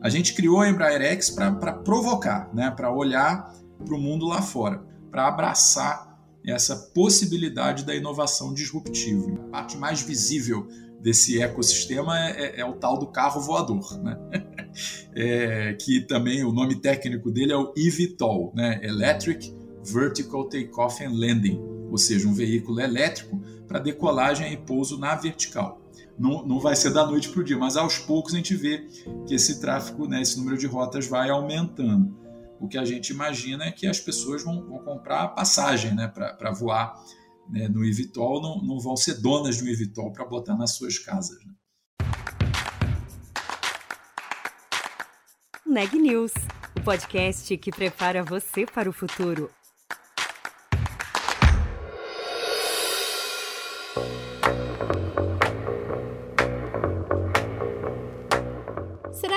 A gente criou a Embraer X para provocar, né? para olhar para o mundo lá fora, para abraçar essa possibilidade da inovação disruptiva. A parte mais visível desse ecossistema é, é, é o tal do carro voador, né? é, que também o nome técnico dele é o eVTOL, né? Electric Vertical Takeoff and Landing, ou seja, um veículo elétrico para decolagem e pouso na vertical. Não, não vai ser da noite para o dia, mas aos poucos a gente vê que esse tráfego, né, esse número de rotas vai aumentando. O que a gente imagina é que as pessoas vão, vão comprar passagem né, para voar né, no eVTOL, não, não vão ser donas do eVTOL para botar nas suas casas. Né? Neg News, o podcast que prepara você para o futuro.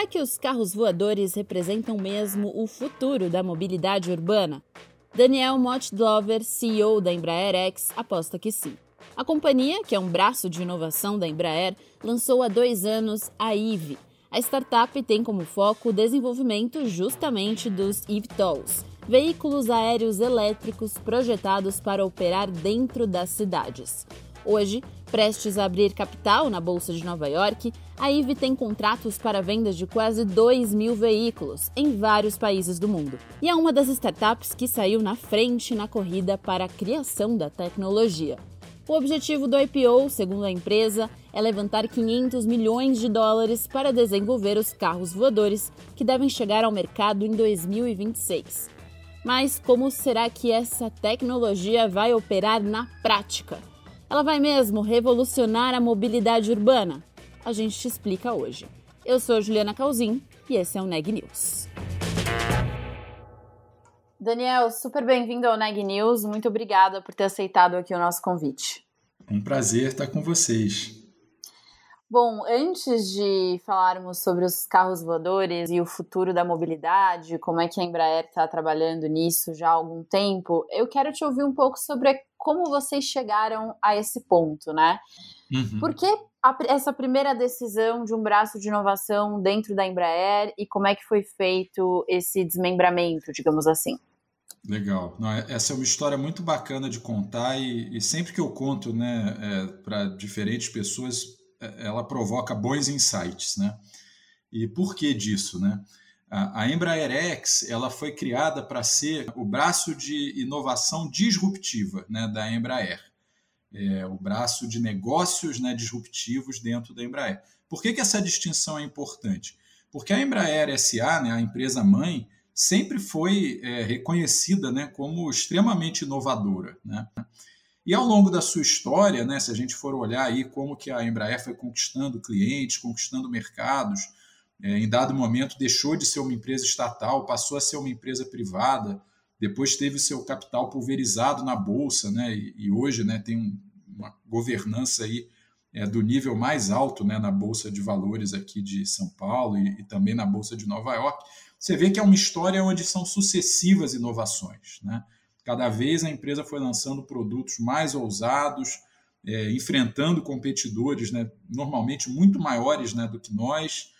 Que os carros voadores representam mesmo o futuro da mobilidade urbana? Daniel Motdlover, CEO da Embraer X, aposta que sim. A companhia, que é um braço de inovação da Embraer, lançou há dois anos a IVE. A startup tem como foco o desenvolvimento justamente dos eVTOLs, veículos aéreos elétricos projetados para operar dentro das cidades. Hoje, prestes a abrir capital na Bolsa de Nova York, a IVE tem contratos para vendas de quase 2 mil veículos em vários países do mundo. E é uma das startups que saiu na frente na corrida para a criação da tecnologia. O objetivo do IPO, segundo a empresa, é levantar 500 milhões de dólares para desenvolver os carros voadores que devem chegar ao mercado em 2026. Mas como será que essa tecnologia vai operar na prática? Ela vai mesmo revolucionar a mobilidade urbana? A gente te explica hoje. Eu sou Juliana Calzin e esse é o Neg News. Daniel, super bem-vindo ao Neg News. Muito obrigada por ter aceitado aqui o nosso convite. Um prazer estar com vocês. Bom, antes de falarmos sobre os carros voadores e o futuro da mobilidade, como é que a Embraer está trabalhando nisso já há algum tempo, eu quero te ouvir um pouco sobre como vocês chegaram a esse ponto, né? Uhum. Por que a, essa primeira decisão de um braço de inovação dentro da Embraer e como é que foi feito esse desmembramento, digamos assim? Legal. Não, é, essa é uma história muito bacana de contar e, e sempre que eu conto né, é, para diferentes pessoas, ela provoca bons insights, né? E por que disso, né? A, a Embraer X ela foi criada para ser o braço de inovação disruptiva né, da Embraer, é, o braço de negócios né, disruptivos dentro da Embraer. Por que, que essa distinção é importante? Porque a Embraer SA, né, a empresa mãe, sempre foi é, reconhecida né, como extremamente inovadora. Né? E ao longo da sua história, né, se a gente for olhar aí como que a Embraer foi conquistando clientes, conquistando mercados, é, em dado momento deixou de ser uma empresa estatal, passou a ser uma empresa privada, depois teve seu capital pulverizado na bolsa, né, e, e hoje, né, tem um, uma governança aí é, do nível mais alto, né, na bolsa de valores aqui de São Paulo e, e também na bolsa de Nova York. Você vê que é uma história onde são sucessivas inovações, né? Cada vez a empresa foi lançando produtos mais ousados, é, enfrentando competidores né, normalmente muito maiores né, do que nós,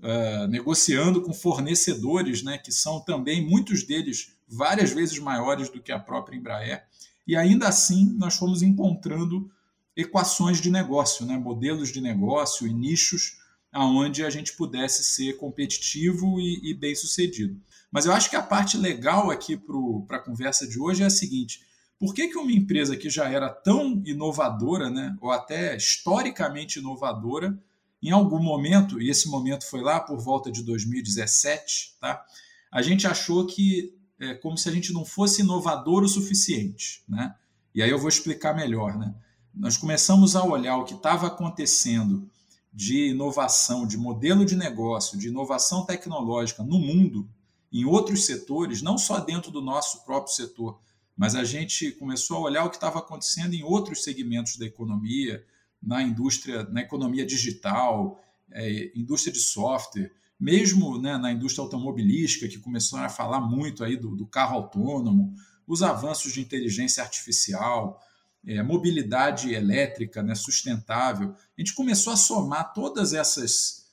uh, negociando com fornecedores né, que são também, muitos deles, várias vezes maiores do que a própria Embraer. E ainda assim, nós fomos encontrando equações de negócio, né, modelos de negócio e nichos aonde a gente pudesse ser competitivo e, e bem sucedido. Mas eu acho que a parte legal aqui para a conversa de hoje é a seguinte: por que, que uma empresa que já era tão inovadora, né, ou até historicamente inovadora, em algum momento, e esse momento foi lá por volta de 2017, tá, a gente achou que é como se a gente não fosse inovador o suficiente. Né? E aí eu vou explicar melhor. Né? Nós começamos a olhar o que estava acontecendo de inovação, de modelo de negócio, de inovação tecnológica no mundo em outros setores, não só dentro do nosso próprio setor, mas a gente começou a olhar o que estava acontecendo em outros segmentos da economia, na indústria, na economia digital, é, indústria de software, mesmo né, na indústria automobilística, que começou a falar muito aí do, do carro autônomo, os avanços de inteligência artificial, é, mobilidade elétrica né, sustentável. A gente começou a somar todas essas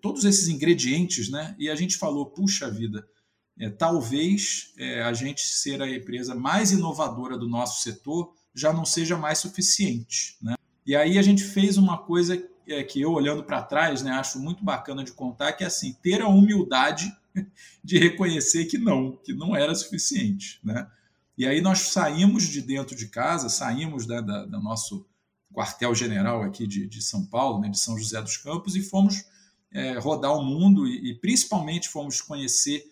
todos esses ingredientes, né? E a gente falou, puxa vida, é, talvez é, a gente ser a empresa mais inovadora do nosso setor já não seja mais suficiente, né? E aí a gente fez uma coisa é, que eu olhando para trás, né, acho muito bacana de contar, que é assim, ter a humildade de reconhecer que não, que não era suficiente, né? E aí nós saímos de dentro de casa, saímos da, da, da nosso quartel-general aqui de, de, São Paulo, né, de São José dos Campos, e fomos é, rodar o mundo e, e, principalmente fomos conhecer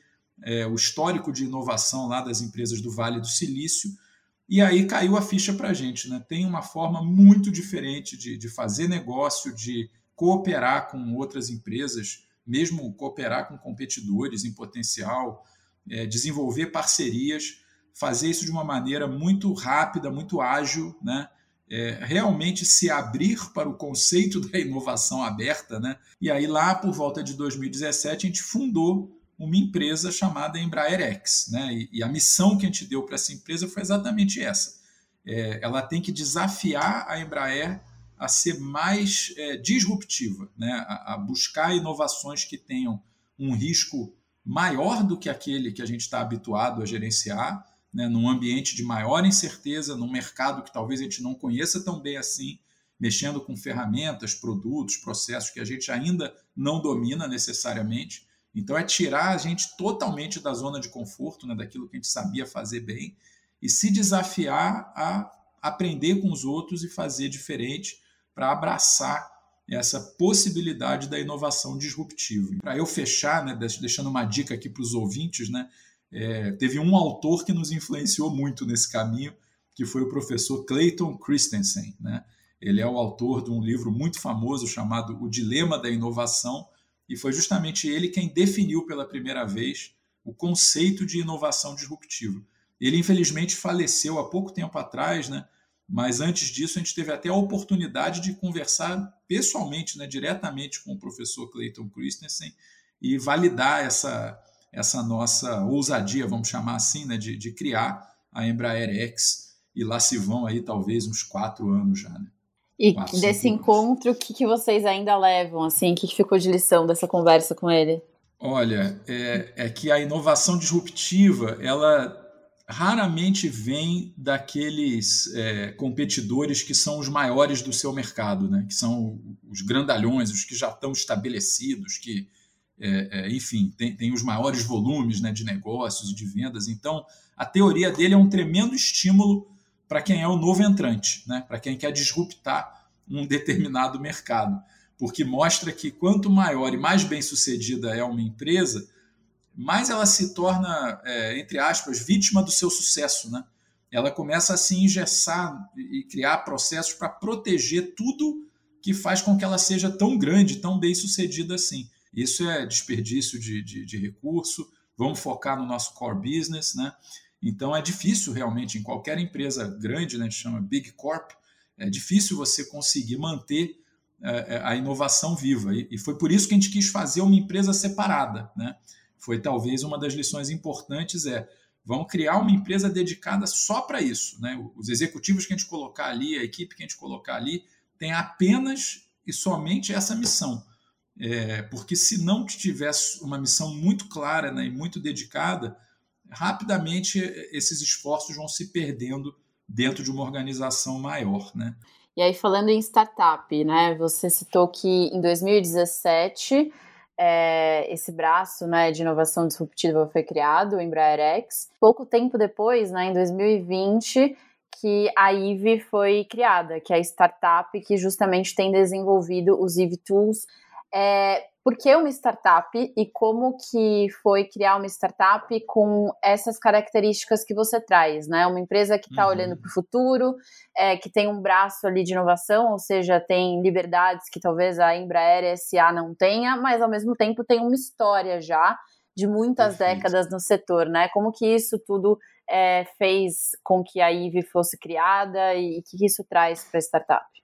é, o histórico de inovação lá das empresas do Vale do Silício. E aí caiu a ficha para a gente. Né? Tem uma forma muito diferente de, de fazer negócio, de cooperar com outras empresas, mesmo cooperar com competidores em potencial, é, desenvolver parcerias, fazer isso de uma maneira muito rápida, muito ágil, né? É, realmente se abrir para o conceito da inovação aberta, né? E aí lá por volta de 2017 a gente fundou uma empresa chamada Embraer X, né? E, e a missão que a gente deu para essa empresa foi exatamente essa. É, ela tem que desafiar a Embraer a ser mais é, disruptiva, né? A, a, buscar inovações que tenham um risco maior do que aquele que a gente está habituado a gerenciar né, num ambiente de maior incerteza, num mercado que talvez a gente não conheça tão bem assim, mexendo com ferramentas, produtos, processos que a gente ainda não domina necessariamente. Então, é tirar a gente totalmente da zona de conforto, né, daquilo que a gente sabia fazer bem, e se desafiar a aprender com os outros e fazer diferente para abraçar essa possibilidade da inovação disruptiva. Para eu fechar, né, deixando uma dica aqui para os ouvintes, né, é, teve um autor que nos influenciou muito nesse caminho, que foi o professor Clayton Christensen. Né? Ele é o autor de um livro muito famoso chamado O Dilema da Inovação, e foi justamente ele quem definiu pela primeira vez o conceito de inovação disruptiva. Ele, infelizmente, faleceu há pouco tempo atrás, né? mas antes disso a gente teve até a oportunidade de conversar pessoalmente, né, diretamente com o professor Clayton Christensen e validar essa, essa nossa ousadia, vamos chamar assim, né, de, de criar a Embraer X, e lá se vão aí talvez uns quatro anos já, né? E quatro, desse encontro, o que, que vocês ainda levam, assim, o que, que ficou de lição dessa conversa com ele? Olha, é, é que a inovação disruptiva, ela raramente vem daqueles é, competidores que são os maiores do seu mercado, né? que são os grandalhões, os que já estão estabelecidos, que é, é, enfim, tem, tem, os maiores volumes né, de negócios e de vendas. Então, a teoria dele é um tremendo estímulo para quem é o novo entrante, né, para quem quer disruptar um determinado mercado, porque mostra que quanto maior e mais bem sucedida é uma empresa, mais ela se torna, é, entre aspas, vítima do seu sucesso. Né? Ela começa a se engessar e criar processos para proteger tudo que faz com que ela seja tão grande, tão bem sucedida assim. Isso é desperdício de, de, de recurso. Vamos focar no nosso core business, né? Então é difícil realmente em qualquer empresa grande, né, chama Big Corp, é difícil você conseguir manter é, é, a inovação viva. E, e, foi por isso que a gente quis fazer uma empresa separada. Né? Foi talvez uma das lições importantes é vamos criar uma empresa dedicada só para isso. Né? Os executivos que a gente colocar ali, a equipe que a gente colocar ali, tem apenas e somente essa missão. É, porque se não tivesse uma missão muito clara né, e muito dedicada, rapidamente esses esforços vão se perdendo dentro de uma organização maior. Né? E aí, falando em startup, né, você citou que em 2017 é, esse braço né, de inovação disruptiva foi criado, o Embraer X. Pouco tempo depois, né, em 2020, que a IVE foi criada, que é a startup que justamente tem desenvolvido os IVE Tools é, por que uma startup e como que foi criar uma startup com essas características que você traz, né? Uma empresa que está uhum. olhando para o futuro, é, que tem um braço ali de inovação, ou seja, tem liberdades que talvez a Embraer SA não tenha, mas ao mesmo tempo tem uma história já de muitas Perfeito. décadas no setor, né? Como que isso tudo é, fez com que a IVE fosse criada e o que isso traz para a startup?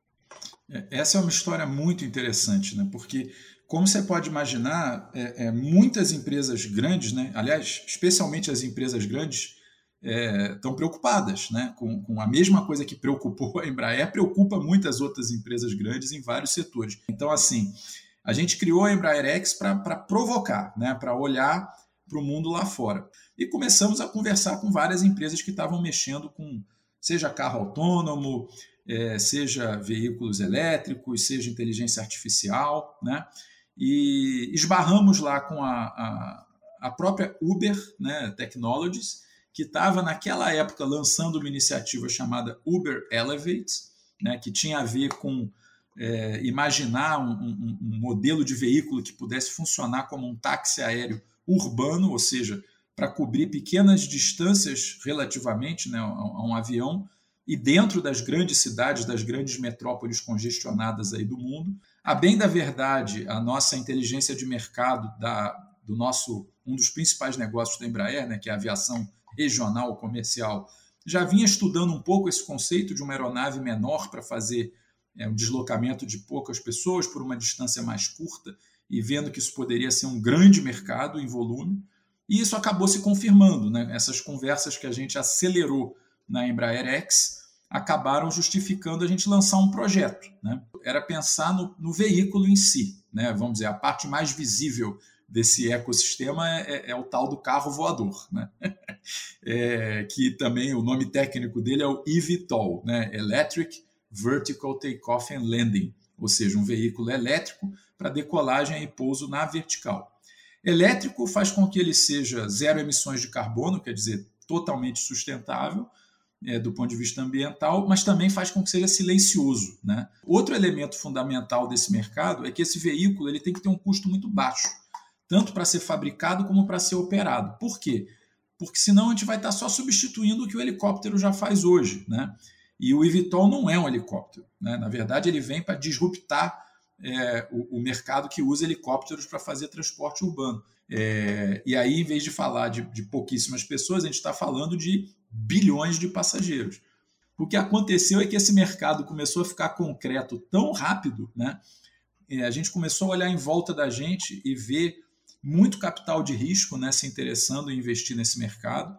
É, essa é uma história muito interessante, né? porque, como você pode imaginar, é, é, muitas empresas grandes, né? aliás, especialmente as empresas grandes, estão é, preocupadas né? Com, com, a mesma coisa que preocupou a Embraer, preocupa muitas outras empresas grandes em vários setores. Então, assim, A gente criou a Embraer X para provocar, né, para olhar para o mundo lá fora. E começamos a conversar com várias empresas que estavam mexendo com, seja carro autônomo, é, seja veículos elétricos, seja inteligência artificial, né? E esbarramos lá com a, a, a própria Uber né, Technologies, que estava naquela época lançando uma iniciativa chamada Uber Elevate, né, que tinha a ver com é, imaginar um, um, um, modelo de veículo que pudesse funcionar como um táxi aéreo urbano, ou seja, para cobrir pequenas distâncias relativamente né, a, a, um avião e dentro das grandes cidades, das grandes metrópoles congestionadas aí do mundo. A bem da verdade, a nossa inteligência de mercado da, do nosso um dos principais negócios da Embraer, né, que é a aviação regional comercial, já vinha estudando um pouco esse conceito de uma aeronave menor para fazer é, um deslocamento de poucas pessoas por uma distância mais curta e vendo que isso poderia ser um grande mercado em volume. E isso acabou se confirmando. Né? Essas conversas que a gente acelerou na Embraer X acabaram justificando a gente lançar um projeto. Né? Era pensar no, no veículo em si. Né? Vamos dizer, a parte mais visível desse ecossistema é, é, é, o tal do carro voador, né? é, que também o nome técnico dele é o eVTOL, né? Electric Vertical Takeoff and Landing, ou seja, um veículo elétrico para decolagem e pouso na vertical. Elétrico faz com que ele seja zero emissões de carbono, quer dizer, totalmente sustentável, é, do ponto de vista ambiental, mas também faz com que seja silencioso. Né? Outro elemento fundamental desse mercado é que esse veículo ele tem que ter um custo muito baixo tanto para ser fabricado como para ser operado. Por quê? Porque senão a gente vai estar só substituindo o que o helicóptero já faz hoje. Né? E o eVTOL não é um helicóptero. Né? Na verdade, ele vem para disruptar é, o, o, mercado que usa helicópteros para fazer transporte urbano. É, e aí, em vez de falar de, de pouquíssimas pessoas, a gente está falando de bilhões de passageiros. O que aconteceu é que esse mercado começou a ficar concreto tão rápido, né? É, a gente começou a olhar em volta da gente e ver muito capital de risco né, se interessando em investir nesse mercado.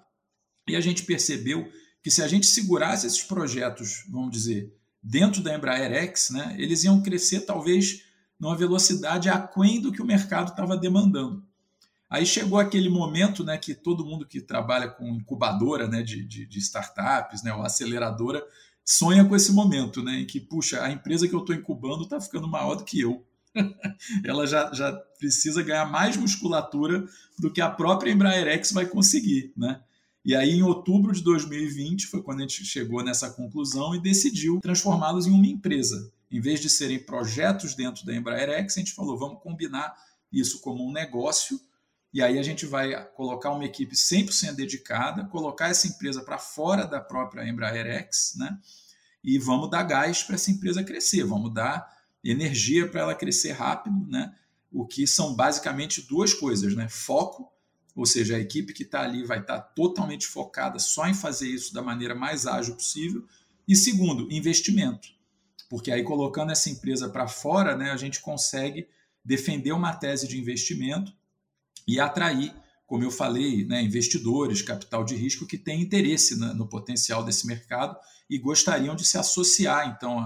E a gente percebeu que se a gente segurasse esses projetos, vamos dizer, dentro da Embraer X, né, eles iam crescer talvez numa velocidade aquém do que o mercado estava demandando. Aí chegou aquele momento né, que todo mundo que trabalha com incubadora né, de, de, de startups, né, ou aceleradora, sonha com esse momento, né, em que, puxa, a empresa que eu estou incubando está ficando maior do que eu. ela já, já precisa ganhar mais musculatura do que a própria Embraer X vai conseguir, né? E aí, em outubro de 2020, foi quando a gente chegou nessa conclusão e decidiu transformá-los em uma empresa. Em vez de serem projetos dentro da Embraer X, a gente falou, vamos combinar isso como um negócio, e aí a gente vai colocar uma equipe 100% dedicada, colocar essa empresa para fora da própria Embraer X, né? E vamos dar gás para essa empresa crescer, vamos dar energia para ela crescer rápido, né? O que são basicamente duas coisas, né? Foco, ou seja, a equipe que está ali vai estar tá totalmente focada só em fazer isso da maneira mais ágil possível. E segundo, investimento, porque aí colocando essa empresa para fora, né, a gente consegue defender uma tese de investimento e atrair, como eu falei, né, investidores, capital de risco que têm interesse no potencial desse mercado e gostariam de se associar então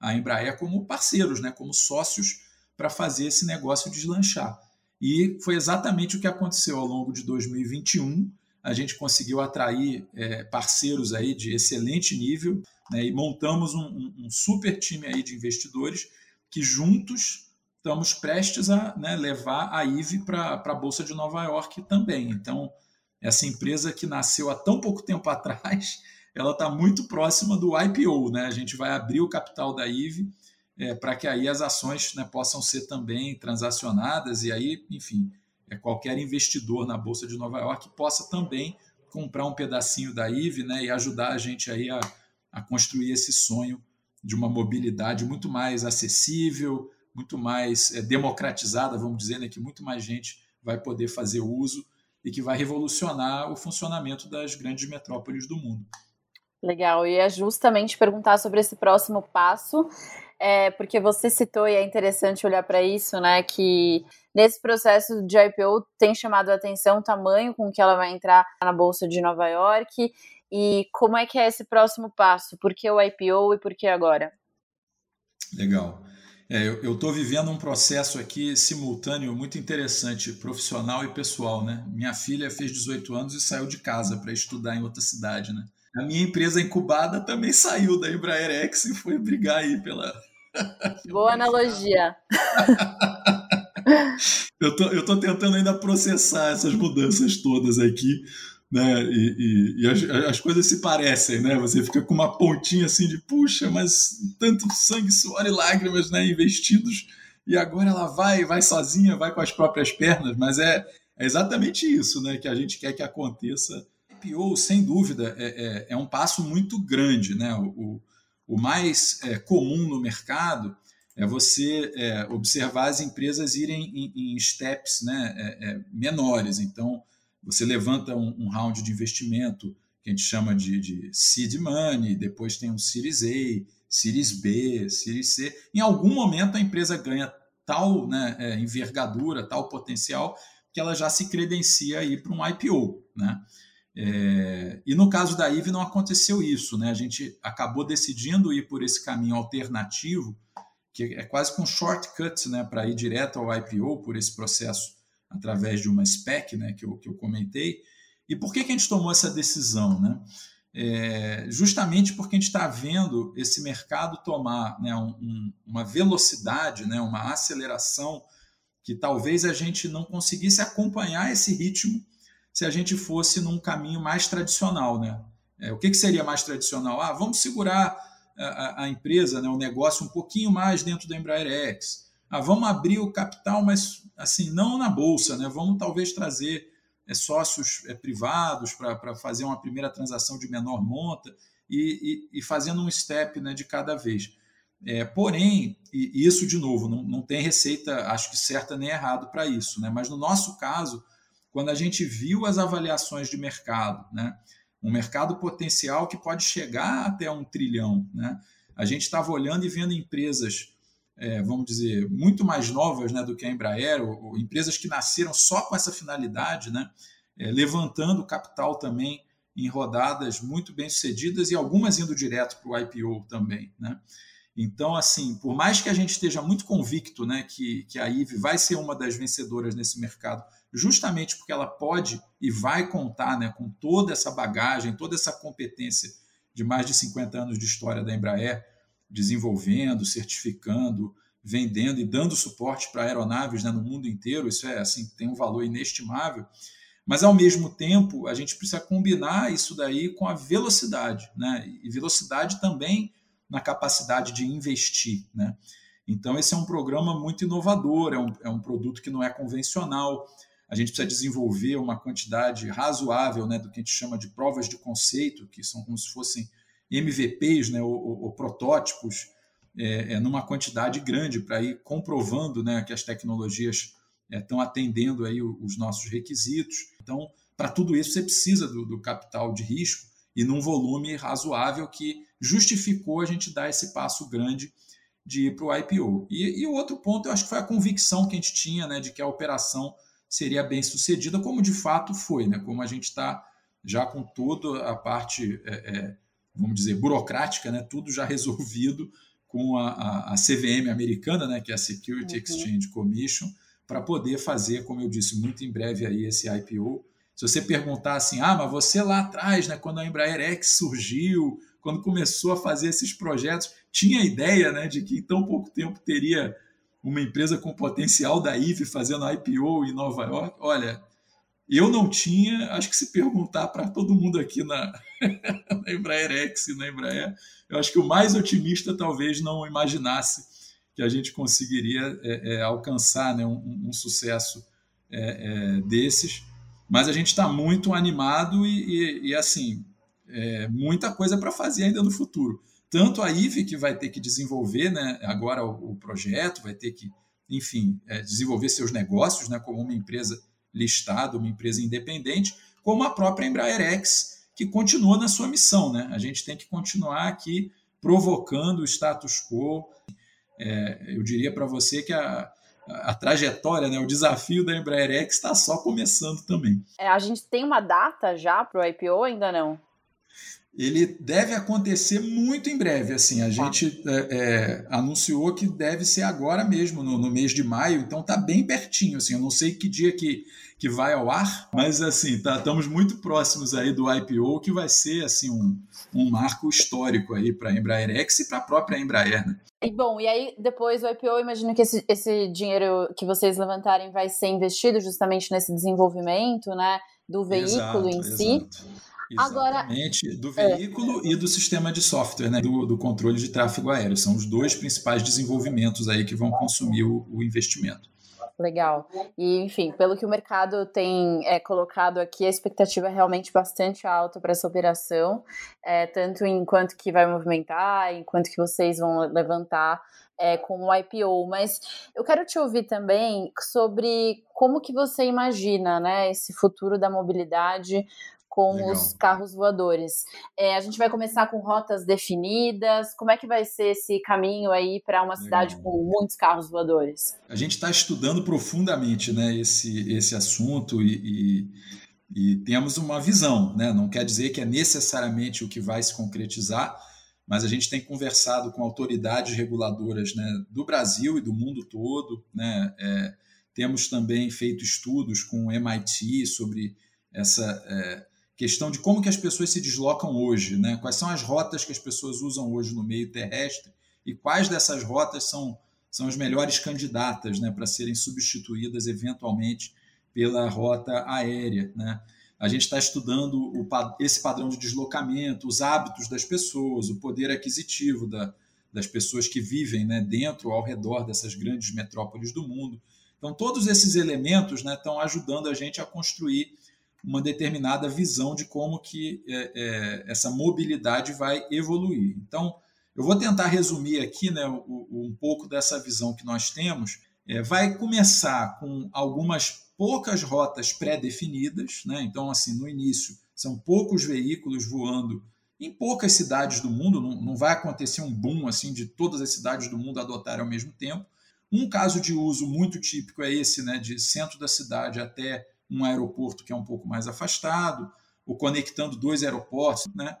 a Embraer como parceiros, né, como sócios para fazer esse negócio deslanchar. E foi exatamente o que aconteceu ao longo de 2021. A gente conseguiu atrair é, parceiros aí de excelente nível né, e montamos um, um, super time aí de investidores que juntos estamos prestes a né, levar a IVE para a Bolsa de Nova York também. Então, essa empresa que nasceu há tão pouco tempo atrás ela está muito próxima do IPO. Né? A gente vai abrir o capital da IVE é, para que aí as ações né, possam ser também transacionadas e aí, enfim, é, qualquer investidor na Bolsa de Nova York possa também comprar um pedacinho da IVE né, e ajudar a gente aí a, a construir esse sonho de uma mobilidade muito mais acessível, muito mais é, democratizada, vamos dizer, né, que muito mais gente vai poder fazer uso e que vai revolucionar o funcionamento das grandes metrópoles do mundo. Legal, e é justamente perguntar sobre esse próximo passo, é, porque você citou e é interessante olhar para isso, né? Que nesse processo de IPO tem chamado a atenção o tamanho com que ela vai entrar na Bolsa de Nova York e como é que é esse próximo passo? Por que o IPO e por que agora? Legal. É, eu estou vivendo um processo aqui simultâneo muito interessante, profissional e pessoal, né? Minha filha fez 18 anos e saiu de casa para estudar em outra cidade, né? A minha empresa incubada também saiu da Embraer X e foi brigar aí pela. Boa analogia. eu, tô, eu tô tentando ainda processar essas mudanças todas aqui né? E, e, e as, as, coisas se parecem, né? Você fica com uma pontinha assim de puxa, mas tanto sangue, suor e lágrimas, né? Investidos e agora ela vai, vai sozinha, vai com as próprias pernas, mas é, é exatamente isso, né? Que a gente quer que aconteça. IPO, sem dúvida, é, é, é um passo muito grande, né? O, o mais é, comum no mercado é você é, observar as empresas irem em, em steps né, é, é, menores. Então, você levanta um, um round de investimento que a gente chama de, de seed money, depois tem um Series A, Series B, Series C. Em algum momento a empresa ganha tal né, é, envergadura, tal potencial, que ela já se credencia aí para um IPO. Né? É, e no caso da IVE não aconteceu isso. Né? A gente acabou decidindo ir por esse caminho alternativo, que é quase com um shortcut né, para ir direto ao IPO por esse processo através de uma SPEC, né, que, eu, que eu comentei. E por que, que a gente tomou essa decisão? Né? É, justamente porque a gente está vendo esse mercado tomar né, um, um, uma velocidade, né, uma aceleração que talvez a gente não conseguisse acompanhar esse ritmo se a gente fosse num caminho mais tradicional. Né? É, o que, que seria mais tradicional? Ah, vamos segurar a, a, empresa, né, o negócio um pouquinho mais dentro da Embraer X ah, vamos abrir o capital, mas assim, não na bolsa, né? Vamos talvez trazer é, sócios é, privados para fazer uma primeira transação de menor monta e, e, e fazendo um step né, de cada vez. É, porém, e isso de novo, não, não tem receita, acho que certa nem errado para isso, né? Mas no nosso caso, quando a gente viu as avaliações de mercado, né? Um mercado potencial que pode chegar até um trilhão, né? A gente estava olhando e vendo empresas é, vamos dizer, muito mais novas né, do que a Embraer, ou, ou, empresas que nasceram só com essa finalidade, né, é, levantando capital também em rodadas muito bem sucedidas e algumas indo direto para o IPO também. Né? Então, assim, por mais que a gente esteja muito convicto né, que, que a IVE vai ser uma das vencedoras nesse mercado, justamente porque ela pode e vai contar né, com toda essa bagagem, toda essa competência de mais de 50 anos de história da Embraer, desenvolvendo, certificando, vendendo e dando suporte para aeronaves né, no mundo inteiro. Isso é assim tem um valor inestimável. Mas ao mesmo tempo a gente precisa combinar isso daí com a velocidade, né? E velocidade também na capacidade de investir, né? Então esse é um programa muito inovador, é um, é um produto que não é convencional. A gente precisa desenvolver uma quantidade razoável, né, do que a gente chama de provas de conceito, que são como se fossem MVPs, né, ou, ou protótipos, é, é, numa quantidade grande para ir comprovando né, que as tecnologias estão é, atendendo aí os nossos requisitos. Então, para tudo isso, você precisa do, do, capital de risco e num volume razoável que justificou a gente dar esse passo grande de ir para o IPO. E, e, o outro ponto, eu acho que foi a convicção que a gente tinha né, de que a operação seria bem sucedida, como de fato foi, né, como a gente está já com toda a parte é, é vamos dizer, burocrática, né? tudo já resolvido com a, a, a CVM americana, né? que é a Security uhum. Exchange Commission, para poder fazer, como eu disse, muito em breve aí esse IPO. Se você perguntar assim, ah, mas você lá atrás, né, quando a Embraer X surgiu, quando começou a fazer esses projetos, tinha a ideia né, de que em tão pouco tempo teria uma empresa com potencial da IVE fazendo IPO em Nova York? Olha, eu não tinha, acho que se perguntar para todo mundo aqui na, na Embraer X e na Embraer, eu acho que o mais otimista talvez não imaginasse que a gente conseguiria é, é, alcançar né, um, um sucesso é, é desses. Mas a gente está muito animado e, e, e assim, é, muita coisa para fazer ainda no futuro. Tanto a IVE, que vai ter que desenvolver né, agora o, o projeto, vai ter que, enfim, é, desenvolver seus negócios né, como uma empresa listada, uma empresa independente, como a própria Embraer que continua na sua missão. Né? A gente tem que continuar aqui provocando o status quo. É, eu diria para você que a, a, trajetória, né, o desafio da Embraer X está só começando também. É, a gente tem uma data já para o IPO ainda não? Ele deve acontecer muito em breve. Assim, a tá. gente é, é, anunciou que deve ser agora mesmo, no, no mês de maio, então está bem pertinho. Assim, eu não sei que dia que, que vai ao ar, mas assim, tá, estamos muito próximos aí do IPO, que vai ser assim um, um marco histórico aí para a Embraer X e para a própria Embraer. Né? E bom, e aí depois o IPO, imagino que esse, esse dinheiro que vocês levantarem vai ser investido justamente nesse desenvolvimento, né? Do veículo exato, em si. Exato. Exatamente, Agora, do veículo é. e do sistema de software, né, do, do, controle de tráfego aéreo. São os dois principais desenvolvimentos aí que vão consumir o, o investimento. Legal. E, enfim, pelo que o mercado tem é, colocado aqui, a expectativa é realmente bastante alta para essa operação, é, tanto em quanto que vai movimentar, enquanto que vocês vão levantar é, com o IPO. Mas eu quero te ouvir também sobre como que você imagina né, esse futuro da mobilidade com Legal. os carros voadores. É, a gente vai começar com rotas definidas. Como é que vai ser esse caminho aí para uma Legal. cidade com muitos carros voadores? A gente está estudando profundamente né, esse, esse assunto e, e, e, temos uma visão. Né? Não quer dizer que é necessariamente o que vai se concretizar, mas a gente tem conversado com autoridades reguladoras né, do Brasil e do mundo todo. Né? É, temos também feito estudos com o MIT sobre essa é, questão de como que as pessoas se deslocam hoje, né? quais são as rotas que as pessoas usam hoje no meio terrestre e quais dessas rotas são, são as melhores candidatas né, para serem substituídas eventualmente pela rota aérea. Né? A gente está estudando o, esse padrão de deslocamento, os hábitos das pessoas, o poder aquisitivo da, das pessoas que vivem né, dentro, ao redor dessas grandes metrópoles do mundo. Então, todos esses elementos né, estão ajudando a gente a construir uma determinada visão de como que é, é, essa mobilidade vai evoluir. Então, eu vou tentar resumir aqui né, um pouco dessa visão que nós temos. É, vai começar com algumas poucas rotas pré-definidas, né? então, assim, no início, são poucos veículos voando em poucas cidades do mundo, não, não vai acontecer um boom assim de todas as cidades do mundo adotarem ao mesmo tempo. Um caso de uso muito típico é esse, né, de centro da cidade até um aeroporto que é um pouco mais afastado, ou conectando dois aeroportos, né?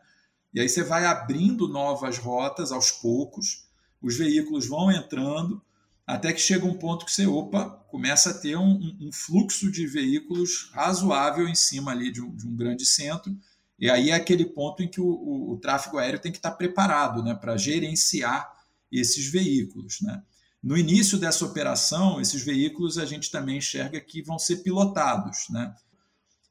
E aí você vai abrindo novas rotas aos poucos, os veículos vão entrando, até que chega um ponto que você, opa, começa a ter um, um fluxo de veículos razoável em cima ali de um, de um, grande centro, e aí é aquele ponto em que o, o, o tráfego aéreo tem que estar preparado né, para gerenciar esses veículos. Né? No início dessa operação, esses veículos a gente também enxerga que vão ser pilotados, né?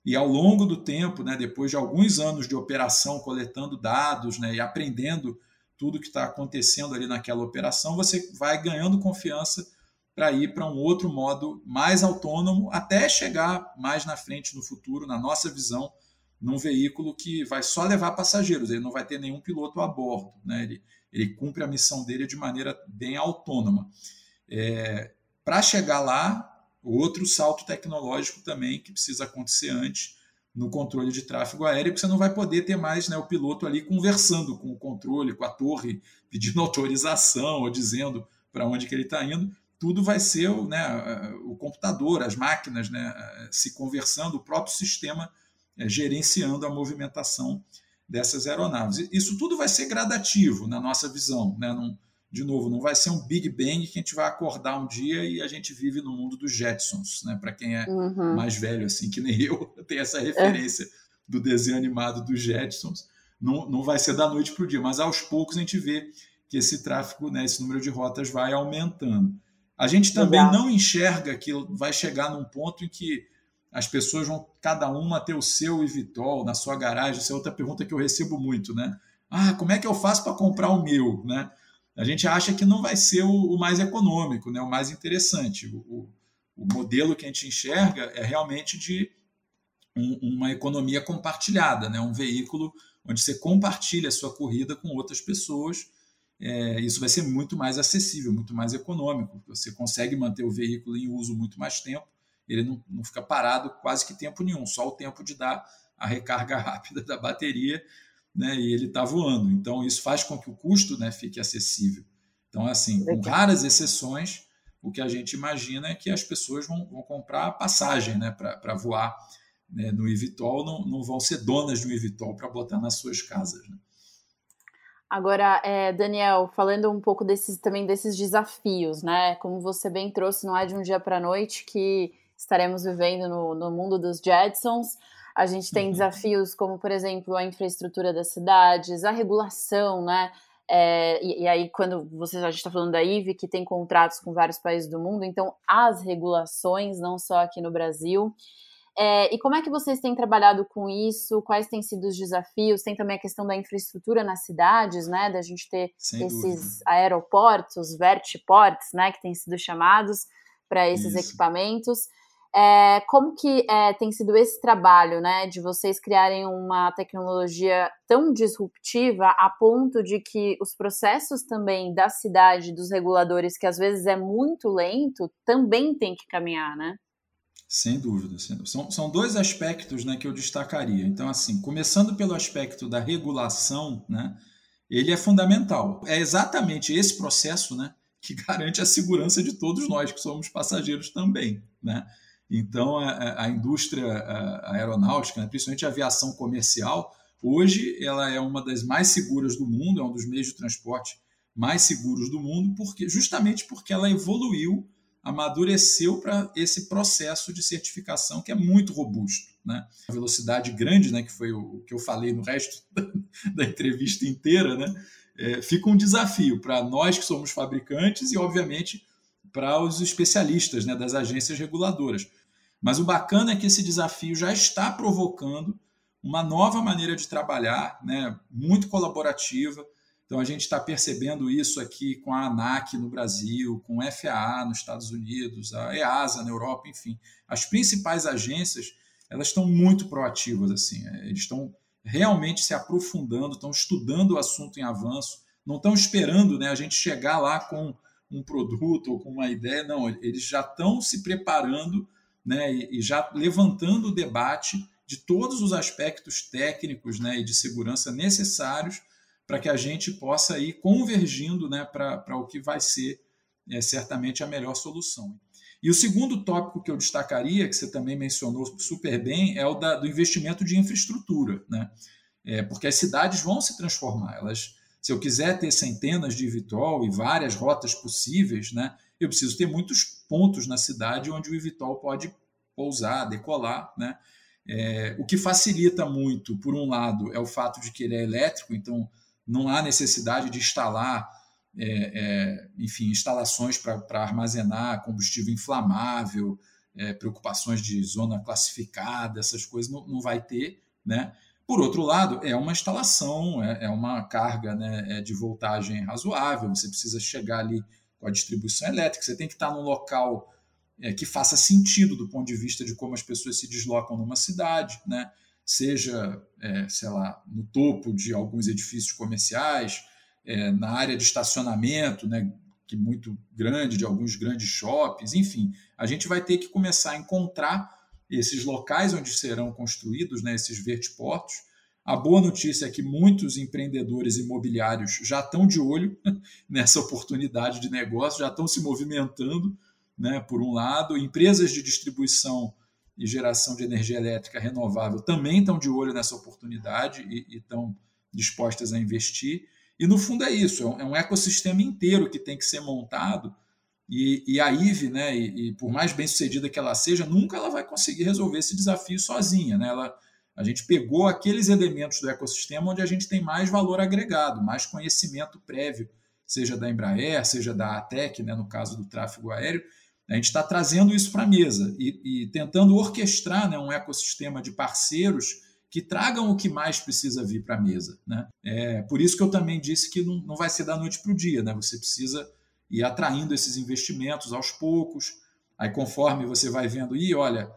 E ao longo do tempo, né, depois de alguns anos de operação, coletando dados né, e aprendendo tudo que está acontecendo ali naquela operação, você vai ganhando confiança para ir para um outro modo mais autônomo, até chegar mais na frente no futuro, na nossa visão, num veículo que vai só levar passageiros, ele não vai ter nenhum piloto a bordo. Né? Ele, ele cumpre a missão dele de maneira bem autônoma. É, Para chegar lá, outro salto tecnológico também que precisa acontecer antes no controle de tráfego aéreo, porque você não vai poder ter mais né, o piloto ali conversando com o controle, com a torre, pedindo autorização ou dizendo para onde que ele está indo. Tudo vai ser né, o computador, as máquinas né, se conversando, o próprio sistema é, gerenciando a movimentação dessas aeronaves. Isso tudo vai ser gradativo na nossa visão. Né? Não, de novo, não vai ser um Big Bang que a gente vai acordar um dia e a gente vive no mundo dos Jetsons. Né? Para quem é uhum. mais velho, assim que nem eu, tem essa referência é. do desenho animado dos Jetsons. Não, não vai ser da noite para o dia, mas aos poucos a gente vê que esse tráfego, né, esse número de rotas vai aumentando. A gente também Legal. não enxerga que vai chegar num ponto em que as pessoas vão cada uma ter o seu Evitol na sua garagem. Essa é outra pergunta que eu recebo muito, né? Ah, como é que eu faço para comprar o meu, né? A gente acha que não vai ser o, o mais econômico, né? O mais interessante. O, o, modelo que a gente enxerga é realmente de um, uma economia compartilhada, né? Um veículo onde você compartilha a sua corrida com outras pessoas. É, isso vai ser muito mais acessível, muito mais econômico. Você consegue manter o veículo em uso muito mais tempo ele não, não fica parado quase que tempo nenhum, só o tempo de dar a recarga rápida da bateria, né, e ele está voando. Então, isso faz com que o custo né, fique acessível. Então, assim, com raras exceções, o que a gente imagina é que as pessoas vão, vão comprar passagem né, para voar né, no Ivitol não, não vão ser donas do Ivitol para botar nas suas casas. Né? Agora, é, Daniel, falando um pouco desses também desses desafios, né? Como você bem trouxe, não é de um dia para a noite que estaremos vivendo no, no mundo dos Jetsons. A gente tem uhum. desafios como, por exemplo, a infraestrutura das cidades, a regulação, né? É, e, e, aí, quando você, a gente está falando da IVE, que tem contratos com vários países do mundo, então as regulações, não só aqui no Brasil. É, e como é que vocês têm trabalhado com isso? Quais têm sido os desafios? Tem também a questão da infraestrutura nas cidades, né? Da gente ter Sem esses dúvida. aeroportos, os vertiports, né? Que têm sido chamados para esses isso. equipamentos. É, como que é, tem sido esse trabalho, né, de vocês criarem uma tecnologia tão disruptiva a ponto de que os processos também da cidade, dos reguladores, que às vezes é muito lento, também tem que caminhar, né? Sem dúvida. Sem dúvida. São, são dois aspectos né, que eu destacaria. Então, assim, começando pelo aspecto da regulação, né, ele é fundamental. É exatamente esse processo né, que garante a segurança de todos nós, que somos passageiros também. Né? Então, a, a indústria aeronáutica, né, principalmente a aviação comercial, hoje ela é uma das mais seguras do mundo, é um dos meios de transporte mais seguros do mundo, porque justamente porque ela evoluiu amadureceu para esse processo de certificação que é muito robusto. Né? A velocidade grande, né, que foi o que eu falei no resto da, entrevista inteira, né, é, fica um desafio para nós que somos fabricantes e, obviamente, para os especialistas né, das agências reguladoras. Mas o bacana é que esse desafio já está provocando uma nova maneira de trabalhar, né, muito colaborativa, então a gente está percebendo isso aqui com a ANAC no Brasil, com a FAA nos Estados Unidos, a EASA na Europa, enfim. As principais agências elas estão muito proativas assim, é, eles estão realmente se aprofundando, estão estudando o assunto em avanço, não estão esperando né, a gente chegar lá com um produto ou com uma ideia, não, eles já estão se preparando né, e, já levantando o debate de todos os aspectos técnicos né, e de segurança necessários para que a gente possa ir convergindo né, para o que vai ser é, certamente a melhor solução. E o segundo tópico que eu destacaria, que você também mencionou super bem, é o da, do investimento de infraestrutura. Né? É, porque as cidades vão se transformar. Elas, se eu quiser ter centenas de Vitol e várias rotas possíveis, né, eu preciso ter muitos pontos na cidade onde o Vitol pode pousar, decolar. Né? É, o que facilita muito, por um lado, é o fato de que ele é elétrico, então não há necessidade de instalar, é, é, enfim, instalações para armazenar combustível inflamável, é, preocupações de zona classificada, essas coisas não, não vai ter, né? Por outro lado, é uma instalação, é, é uma carga né, é de voltagem razoável, você precisa chegar ali com a distribuição elétrica, você tem que estar num local é, que faça sentido do ponto de vista de como as pessoas se deslocam numa cidade, né? seja, é, sei lá, no topo de alguns edifícios comerciais, é, na área de estacionamento, né, que muito grande, de alguns grandes shoppings, enfim, a gente vai ter que começar a encontrar esses locais onde serão construídos né, esses vertiportos. A boa notícia é que muitos empreendedores imobiliários já estão de olho nessa oportunidade de negócio, já estão se movimentando, né, por um lado, empresas de distribuição e geração de energia elétrica renovável também estão de olho nessa oportunidade e, estão dispostas a investir. E no fundo é isso, é um é ecossistema inteiro que tem que ser montado. E, e a IVE, né, e, e, por mais bem sucedida que ela seja, nunca ela vai conseguir resolver esse desafio sozinha. Né? Ela, a gente pegou aqueles elementos do ecossistema onde a gente tem mais valor agregado, mais conhecimento prévio, seja da Embraer, seja da ATEC, né, no caso do tráfego aéreo, a gente está trazendo isso para a mesa e, e, tentando orquestrar né, um ecossistema de parceiros que tragam o que mais precisa vir para a mesa. Né? É, por isso que eu também disse que não, não vai ser da noite para o dia. Né? Você precisa ir atraindo esses investimentos aos poucos. Aí, conforme você vai vendo, e olha,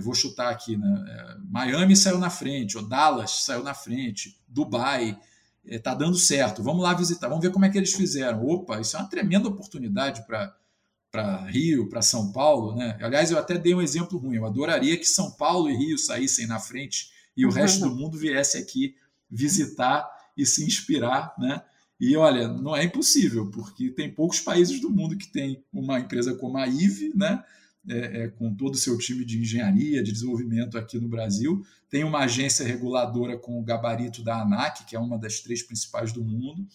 vou chutar aqui, né? É, Miami saiu na frente, Dallas saiu na frente, Dubai está é, dando certo. Vamos lá visitar, vamos ver como é que eles fizeram. Opa, isso é uma tremenda oportunidade para Rio, para São Paulo, né? Aliás, eu até dei um exemplo ruim. Eu adoraria que São Paulo e Rio saíssem na frente e o resto do mundo viesse aqui visitar e se inspirar, né? E olha, não é impossível, porque tem poucos países do mundo que tem uma empresa como a IVE, né? É, é, com todo o seu time de engenharia, de desenvolvimento aqui no Brasil. Tem uma agência reguladora com o gabarito da ANAC, que é uma das três principais do mundo,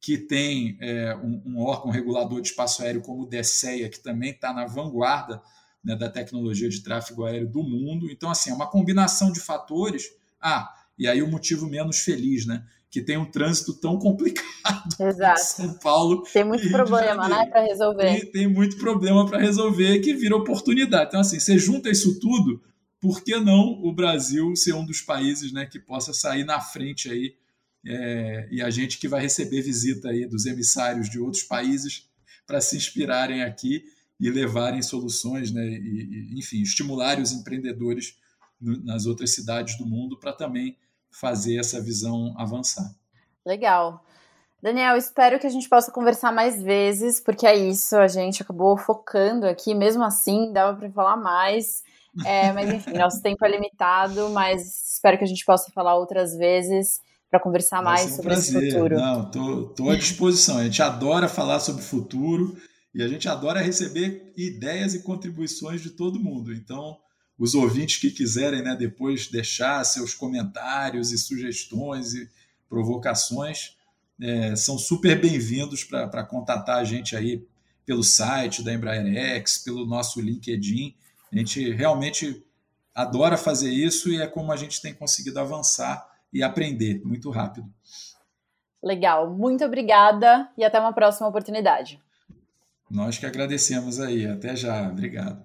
que tem é, um, um, órgão regulador de espaço aéreo como o DSEA, que também está na vanguarda né, da tecnologia de tráfego aéreo do mundo. Então, assim, é uma combinação de fatores. Ah, e aí o motivo menos feliz, né? Que tem um trânsito tão complicado Exato. em São Paulo. Tem muito problema, né, para resolver. Tem, tem muito problema para resolver que vira oportunidade. Então, assim, você junta isso tudo, por que não o Brasil ser um dos países né, que possa sair na frente aí é, e a gente que vai receber visita aí dos emissários de outros países para se inspirarem aqui e levarem soluções, né, e, e enfim, estimularem os empreendedores no, nas outras cidades do mundo para também fazer essa visão avançar. Legal. Daniel, espero que a gente possa conversar mais vezes, porque é isso, a gente acabou focando aqui, mesmo assim, dava para falar mais. É, mas enfim, nosso tempo é limitado, mas espero que a gente possa falar outras vezes para conversar mais um sobre prazer. esse futuro. Não, tô, tô à disposição. A gente adora falar sobre o futuro e a gente adora receber ideias e contribuições de todo mundo. Então, os ouvintes que quiserem né, depois deixar seus comentários e sugestões e provocações é, são super bem-vindos para contatar a gente aí pelo site da Embraer X, pelo nosso LinkedIn. A gente realmente adora fazer isso e é como a gente tem conseguido avançar e aprender muito rápido. Legal, muito obrigada e até uma próxima oportunidade. Nós que agradecemos aí. Até já. Obrigado.